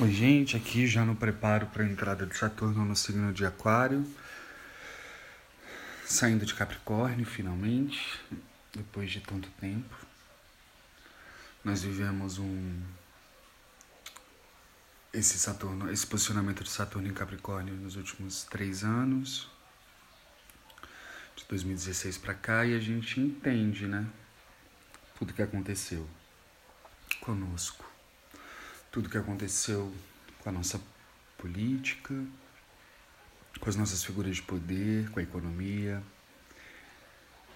Oi, gente, aqui já no preparo para a entrada de Saturno no signo de Aquário, saindo de Capricórnio finalmente, depois de tanto tempo. Nós vivemos um esse Saturno, esse posicionamento de Saturno em Capricórnio nos últimos três anos, de 2016 para cá, e a gente entende, né, tudo que aconteceu conosco tudo que aconteceu com a nossa política, com as nossas figuras de poder, com a economia,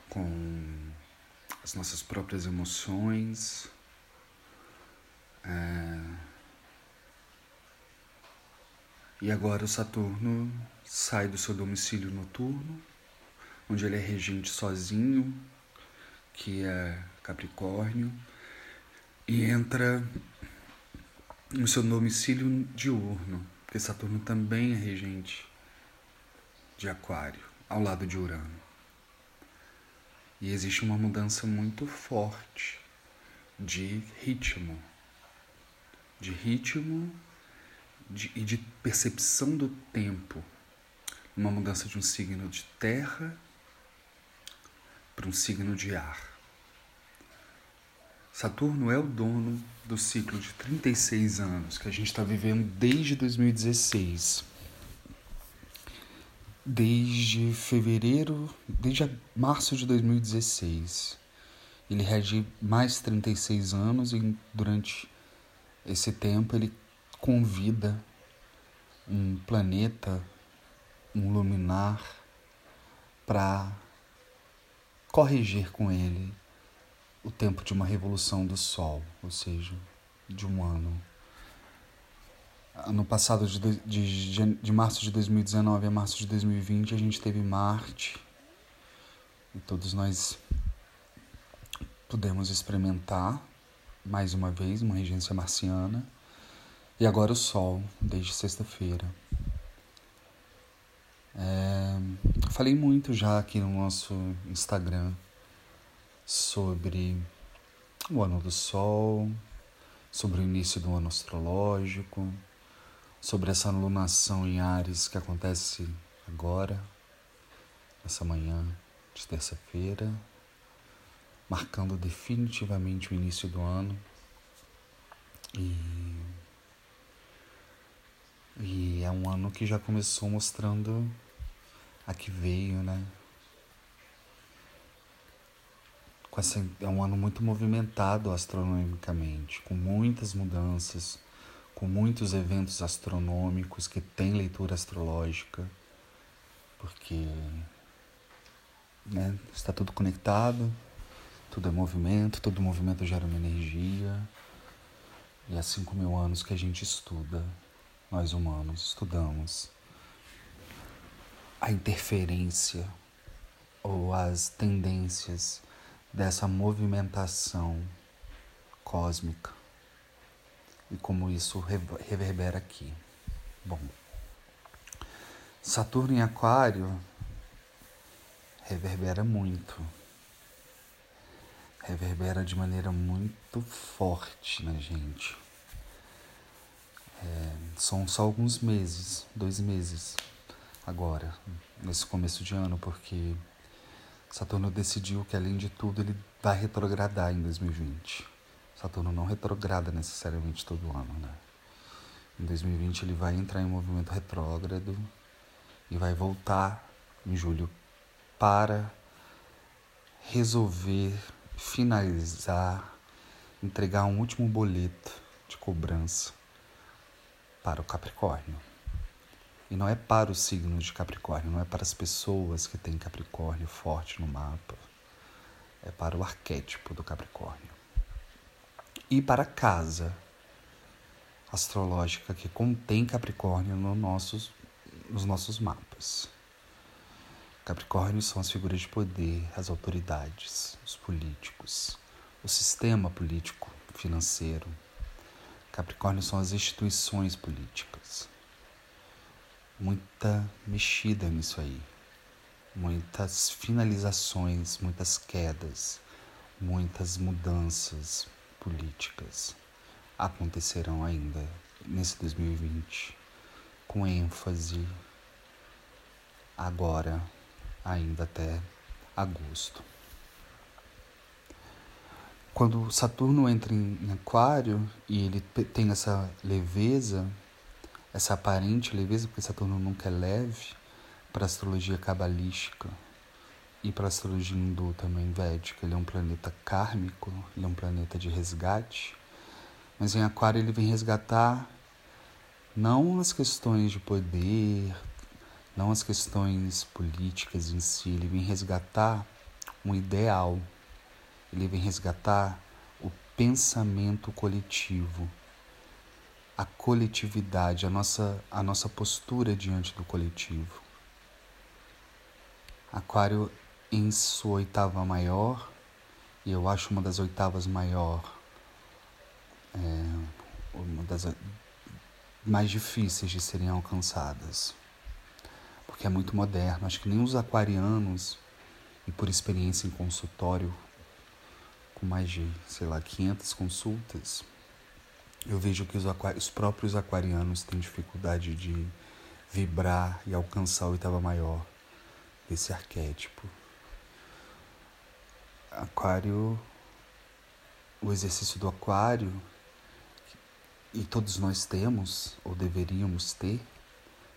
com as nossas próprias emoções. É... E agora o Saturno sai do seu domicílio noturno, onde ele é regente sozinho, que é Capricórnio, e entra no seu domicílio diurno, porque Saturno também é regente de Aquário, ao lado de Urano. E existe uma mudança muito forte de ritmo, de ritmo de, e de percepção do tempo. Uma mudança de um signo de terra para um signo de ar. Saturno é o dono do ciclo de 36 anos que a gente está vivendo desde 2016. Desde fevereiro, desde março de 2016. Ele rege mais 36 anos e durante esse tempo ele convida um planeta, um luminar, para corrigir com ele o tempo de uma revolução do Sol, ou seja, de um ano. No passado, de, de, de março de 2019 a março de 2020, a gente teve Marte e todos nós pudemos experimentar mais uma vez uma regência marciana e agora o Sol, desde sexta-feira. É, falei muito já aqui no nosso Instagram sobre o ano do Sol, sobre o início do ano astrológico, sobre essa alunação em Ares que acontece agora, essa manhã de terça-feira, marcando definitivamente o início do ano. E, e é um ano que já começou mostrando a que veio, né? Essa, é um ano muito movimentado astronomicamente, com muitas mudanças, com muitos eventos astronômicos que têm leitura astrológica, porque né, está tudo conectado, tudo é movimento, todo movimento gera uma energia. E há cinco mil anos que a gente estuda, nós humanos estudamos a interferência ou as tendências dessa movimentação cósmica e como isso reverbera aqui. Bom, Saturno em Aquário reverbera muito, reverbera de maneira muito forte na gente. É, são só alguns meses, dois meses agora, nesse começo de ano, porque Saturno decidiu que, além de tudo, ele vai retrogradar em 2020. Saturno não retrograda necessariamente todo ano, né? Em 2020 ele vai entrar em movimento retrógrado e vai voltar em julho para resolver, finalizar, entregar um último boleto de cobrança para o Capricórnio. E não é para o signo de Capricórnio, não é para as pessoas que têm Capricórnio forte no mapa. É para o arquétipo do Capricórnio. E para a casa astrológica que contém Capricórnio no nossos, nos nossos mapas. Capricórnio são as figuras de poder, as autoridades, os políticos, o sistema político financeiro. Capricórnio são as instituições políticas muita mexida nisso aí, muitas finalizações, muitas quedas, muitas mudanças políticas acontecerão ainda nesse 2020 com ênfase agora, ainda até agosto. Quando Saturno entra em Aquário e ele tem essa leveza, essa aparente leveza, porque Saturno nunca é leve, para a astrologia cabalística e para a astrologia hindu também védica. Ele é um planeta kármico, ele é um planeta de resgate, mas em Aquário ele vem resgatar não as questões de poder, não as questões políticas em si, ele vem resgatar um ideal, ele vem resgatar o pensamento coletivo, a coletividade, a nossa, a nossa postura diante do coletivo. Aquário em sua oitava maior, e eu acho uma das oitavas maior, é, uma das mais difíceis de serem alcançadas porque é muito moderno. Acho que nem os aquarianos, e por experiência em consultório, com mais de, sei lá, 500 consultas, eu vejo que os, os próprios aquarianos têm dificuldade de vibrar e alcançar a oitava maior desse arquétipo. Aquário, o exercício do aquário, e todos nós temos, ou deveríamos ter,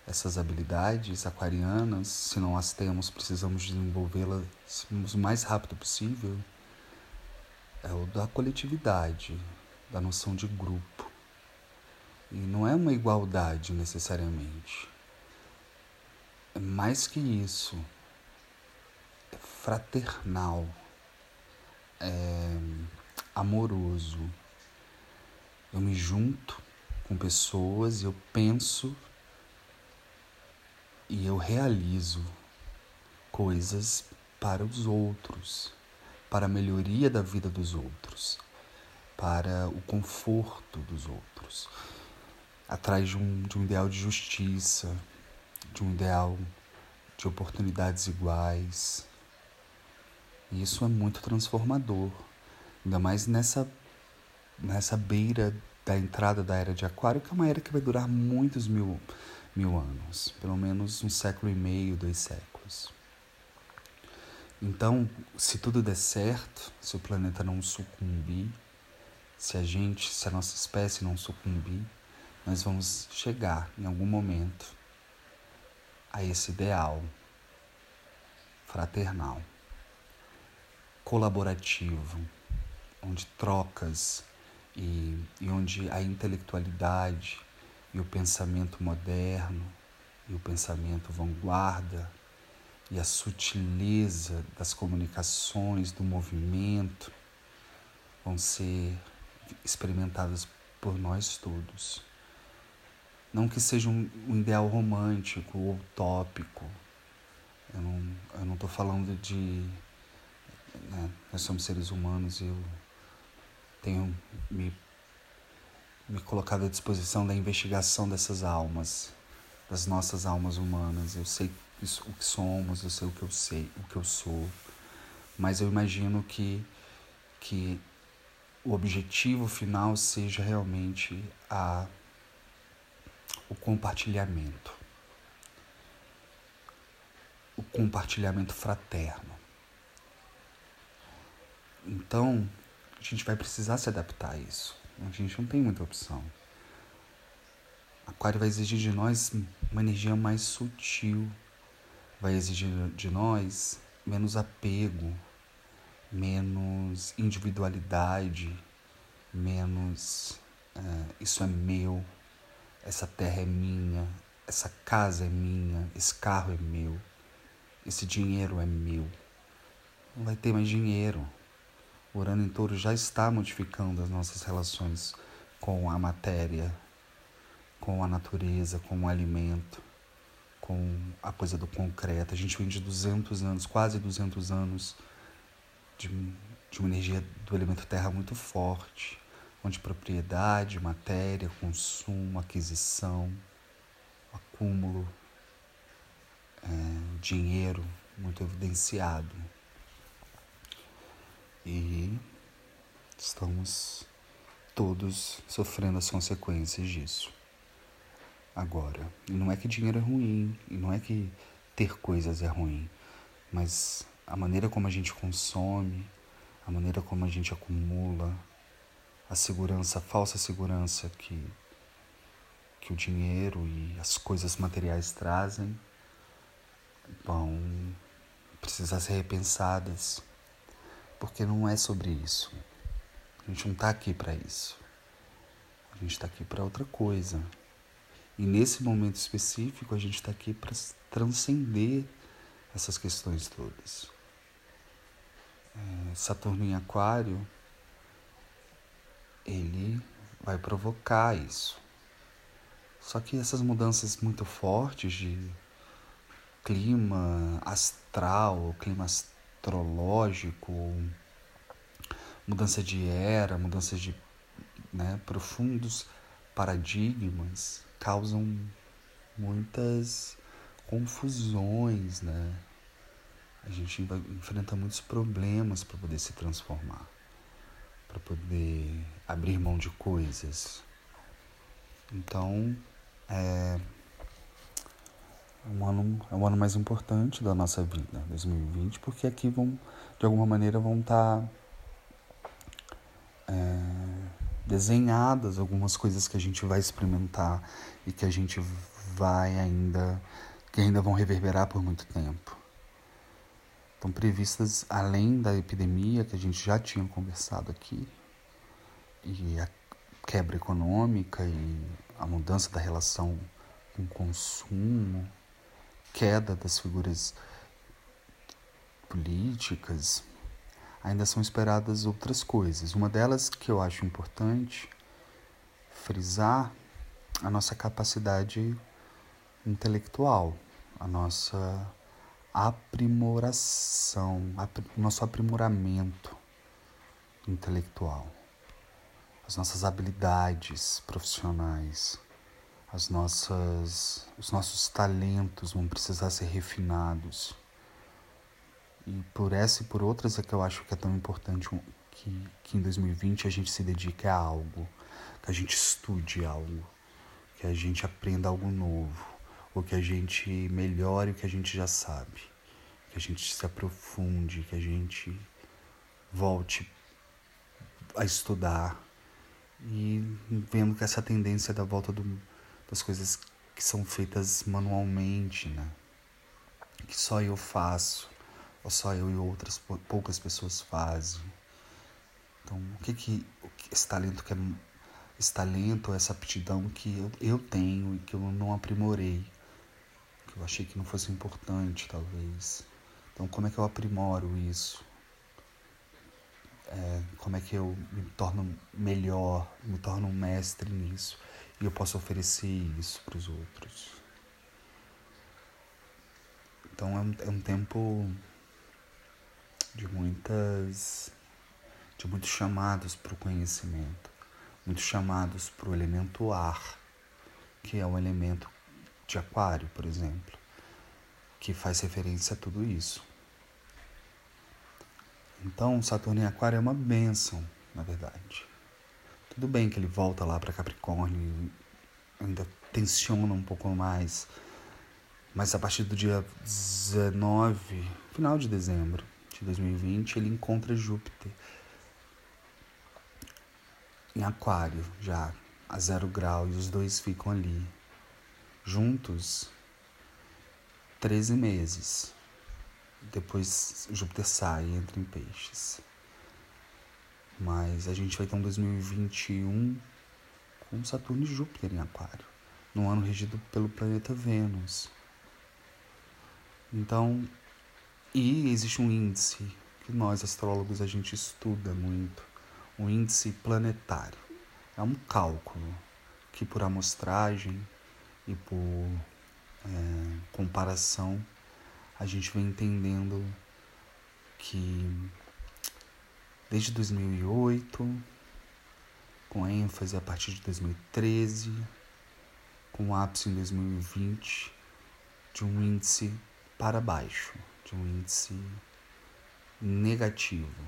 essas habilidades aquarianas, se não as temos, precisamos desenvolvê-las o mais rápido possível, é o da coletividade, da noção de grupo. E não é uma igualdade necessariamente. É mais que isso. É fraternal. É amoroso. Eu me junto com pessoas eu penso e eu realizo coisas para os outros, para a melhoria da vida dos outros, para o conforto dos outros, atrás de um, de um ideal de justiça, de um ideal de oportunidades iguais. E isso é muito transformador, ainda mais nessa, nessa beira da entrada da era de Aquário, que é uma era que vai durar muitos mil mil anos, pelo menos um século e meio, dois séculos. Então, se tudo der certo, se o planeta não sucumbir, se a gente, se a nossa espécie não sucumbir, nós vamos chegar em algum momento a esse ideal fraternal, colaborativo, onde trocas e, e onde a intelectualidade e o pensamento moderno e o pensamento vanguarda e a sutileza das comunicações, do movimento, vão ser experimentadas por nós todos. Não que seja um, um ideal romântico ou utópico. Eu não estou falando de. Né, nós somos seres humanos e eu tenho me me colocado à disposição da investigação dessas almas, das nossas almas humanas. Eu sei isso, o que somos, eu sei o que eu sei, o que eu sou, mas eu imagino que que o objetivo final seja realmente a o compartilhamento. O compartilhamento fraterno. Então, a gente vai precisar se adaptar a isso. A gente não tem muita opção. Aquário vai exigir de nós uma energia mais sutil, vai exigir de nós menos apego, menos individualidade, menos é, isso é meu, essa terra é minha, essa casa é minha, esse carro é meu, esse dinheiro é meu. Não vai ter mais dinheiro. O Urano em Touro já está modificando as nossas relações com a matéria, com a natureza, com o alimento, com a coisa do concreto. A gente vem de 200 anos, quase 200 anos, de, de uma energia do elemento terra muito forte, onde propriedade, matéria, consumo, aquisição, acúmulo, é, dinheiro muito evidenciado. E estamos todos sofrendo as consequências disso. agora. E não é que dinheiro é ruim, e não é que ter coisas é ruim, mas a maneira como a gente consome, a maneira como a gente acumula, a segurança, a falsa segurança que, que o dinheiro e as coisas materiais trazem vão precisar ser repensadas, porque não é sobre isso. A gente não está aqui para isso. A gente está aqui para outra coisa. E nesse momento específico, a gente está aqui para transcender essas questões todas. É, Saturno em Aquário, ele vai provocar isso. Só que essas mudanças muito fortes de clima astral, clima astrológico, mudança de era, mudança de né, profundos paradigmas causam muitas confusões, né? A gente enfrenta muitos problemas para poder se transformar, para poder abrir mão de coisas. Então, é um ano, é o ano mais importante da nossa vida, 2020, porque aqui vão, de alguma maneira, vão estar tá, é, desenhadas algumas coisas que a gente vai experimentar e que a gente vai ainda, que ainda vão reverberar por muito tempo. Estão previstas, além da epidemia que a gente já tinha conversado aqui, e a quebra econômica e a mudança da relação com o consumo, queda das figuras políticas, ainda são esperadas outras coisas. Uma delas que eu acho importante frisar a nossa capacidade intelectual, a nossa aprimoração, nosso aprimoramento intelectual, as nossas habilidades profissionais as nossas, os nossos talentos vão precisar ser refinados. E por essa e por outras é que eu acho que é tão importante que, que em 2020 a gente se dedique a algo, que a gente estude algo, que a gente aprenda algo novo, ou que a gente melhore o que a gente já sabe, que a gente se aprofunde, que a gente volte a estudar e vendo que essa tendência da volta do das coisas que são feitas manualmente, né? Que só eu faço, ou só eu e outras poucas pessoas fazem. Então, o que que esse talento que é esse talento, essa aptidão que eu, eu tenho e que eu não aprimorei, que eu achei que não fosse importante, talvez. Então, como é que eu aprimoro isso? É, como é que eu me torno melhor, me torno um mestre nisso? e eu posso oferecer isso para os outros. Então é um, é um tempo de muitas de muitos chamados para o conhecimento, muitos chamados para o elemento ar, que é o elemento de aquário, por exemplo, que faz referência a tudo isso. Então, Saturno em Aquário é uma bênção, na verdade. Tudo bem que ele volta lá para Capricórnio e ainda tensiona um pouco mais. Mas a partir do dia 19, final de dezembro de 2020, ele encontra Júpiter em Aquário, já a zero grau, e os dois ficam ali juntos 13 meses. Depois Júpiter sai e entra em peixes. Mas a gente vai ter um 2021 com Saturno e Júpiter em Aquário, no ano regido pelo planeta Vênus. Então, e existe um índice que nós astrólogos a gente estuda muito, o um índice planetário. É um cálculo que por amostragem e por é, comparação a gente vem entendendo que desde 2008, com ênfase a partir de 2013, com ápice em 2020, de um índice para baixo, de um índice negativo.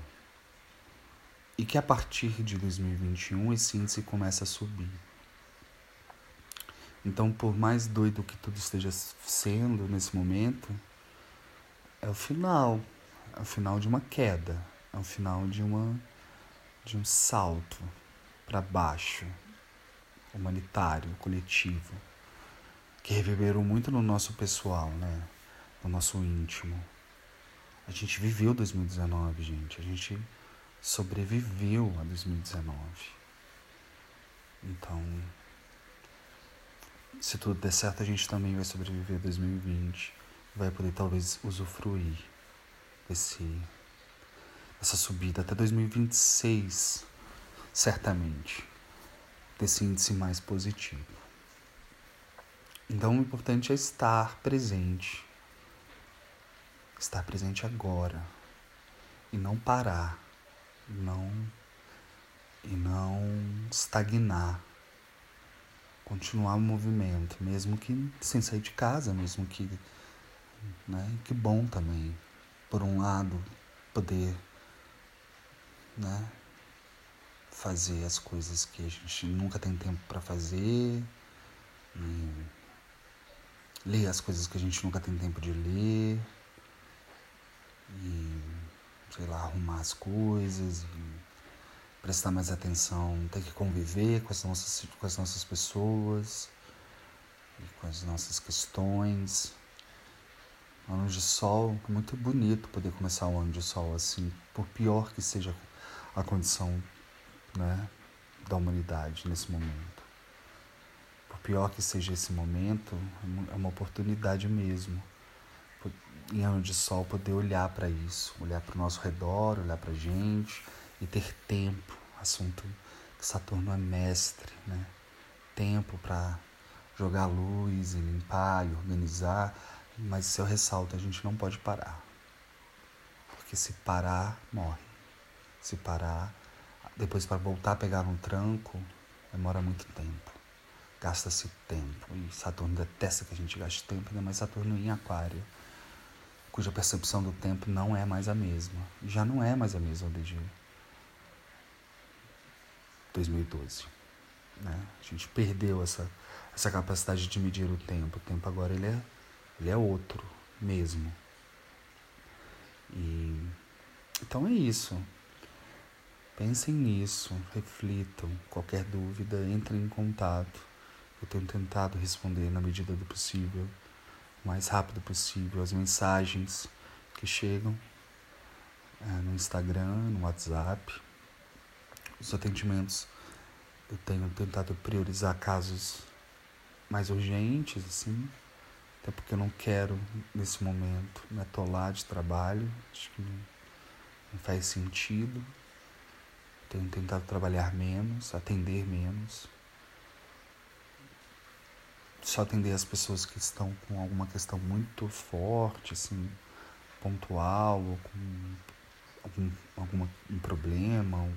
E que a partir de 2021 esse índice começa a subir. Então, por mais doido que tudo esteja sendo nesse momento, é o final, é o final de uma queda, é o final de uma de um salto para baixo, humanitário, coletivo, que reverberou muito no nosso pessoal, né? No nosso íntimo. A gente viveu 2019, gente. A gente sobreviveu a 2019. Então, se tudo der certo, a gente também vai sobreviver a 2020. Vai poder talvez usufruir desse, dessa subida até 2026, certamente, desse índice mais positivo. Então, o importante é estar presente, estar presente agora e não parar, não e não estagnar, continuar o movimento, mesmo que sem sair de casa, mesmo que, né, que bom também, por um lado, poder, né, fazer as coisas que a gente nunca tem tempo para fazer, e ler as coisas que a gente nunca tem tempo de ler, e sei lá, arrumar as coisas, e prestar mais atenção, ter que conviver com as nossas, com as nossas pessoas, com as nossas questões. Ano de sol, é muito bonito poder começar o ano de sol assim, por pior que seja a condição né, da humanidade nesse momento. Por pior que seja esse momento, é uma oportunidade mesmo. Em ano de sol, poder olhar para isso, olhar para o nosso redor, olhar para a gente e ter tempo. Assunto que Saturno é mestre, né? Tempo para jogar luz e limpar e organizar, mas se eu ressalto, a gente não pode parar. Porque se parar, morre. Se parar, depois para voltar a pegar um tranco, demora muito tempo. Gasta-se tempo. E Saturno detesta que a gente gaste tempo, ainda mais Saturno em Aquário, cuja percepção do tempo não é mais a mesma. Já não é mais a mesma desde 2012. Né? A gente perdeu essa, essa capacidade de medir o tempo. O tempo agora ele é, ele é outro mesmo. E, então é isso. Pensem nisso, reflitam. Qualquer dúvida, entrem em contato. Eu tenho tentado responder na medida do possível, o mais rápido possível, as mensagens que chegam é, no Instagram, no WhatsApp os atendimentos eu tenho tentado priorizar casos mais urgentes, assim, até porque eu não quero, nesse momento, me atolar de trabalho, acho que não, não faz sentido. Tenho tentado trabalhar menos, atender menos. Só atender as pessoas que estão com alguma questão muito forte, assim, pontual, ou com algum, algum um problema,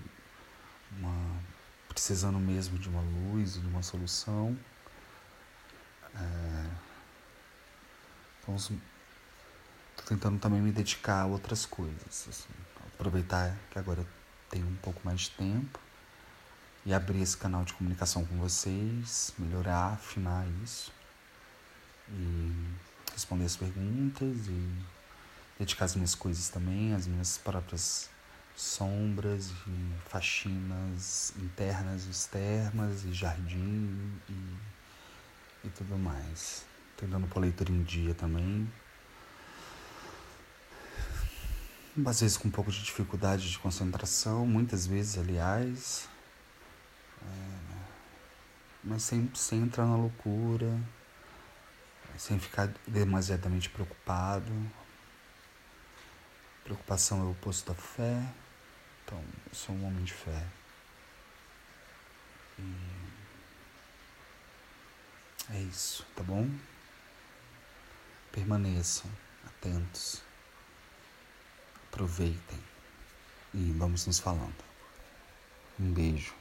uma, precisando mesmo de uma luz, de uma solução. É, então, estou tentando também me dedicar a outras coisas. Assim, aproveitar que agora eu tenho um pouco mais de tempo e abrir esse canal de comunicação com vocês, melhorar, afinar isso e responder as perguntas e dedicar as minhas coisas também, as minhas próprias sombras e faxinas internas e externas e jardim e, e tudo mais. Tentando pôr leitura em dia também. Às vezes com um pouco de dificuldade de concentração, muitas vezes, aliás. É, mas sem, sem entrar na loucura, sem ficar demasiadamente preocupado. Preocupação é o oposto da fé. Então, sou um homem de fé. E é isso, tá bom? Permaneçam atentos. Aproveitem. E vamos nos falando. Um beijo.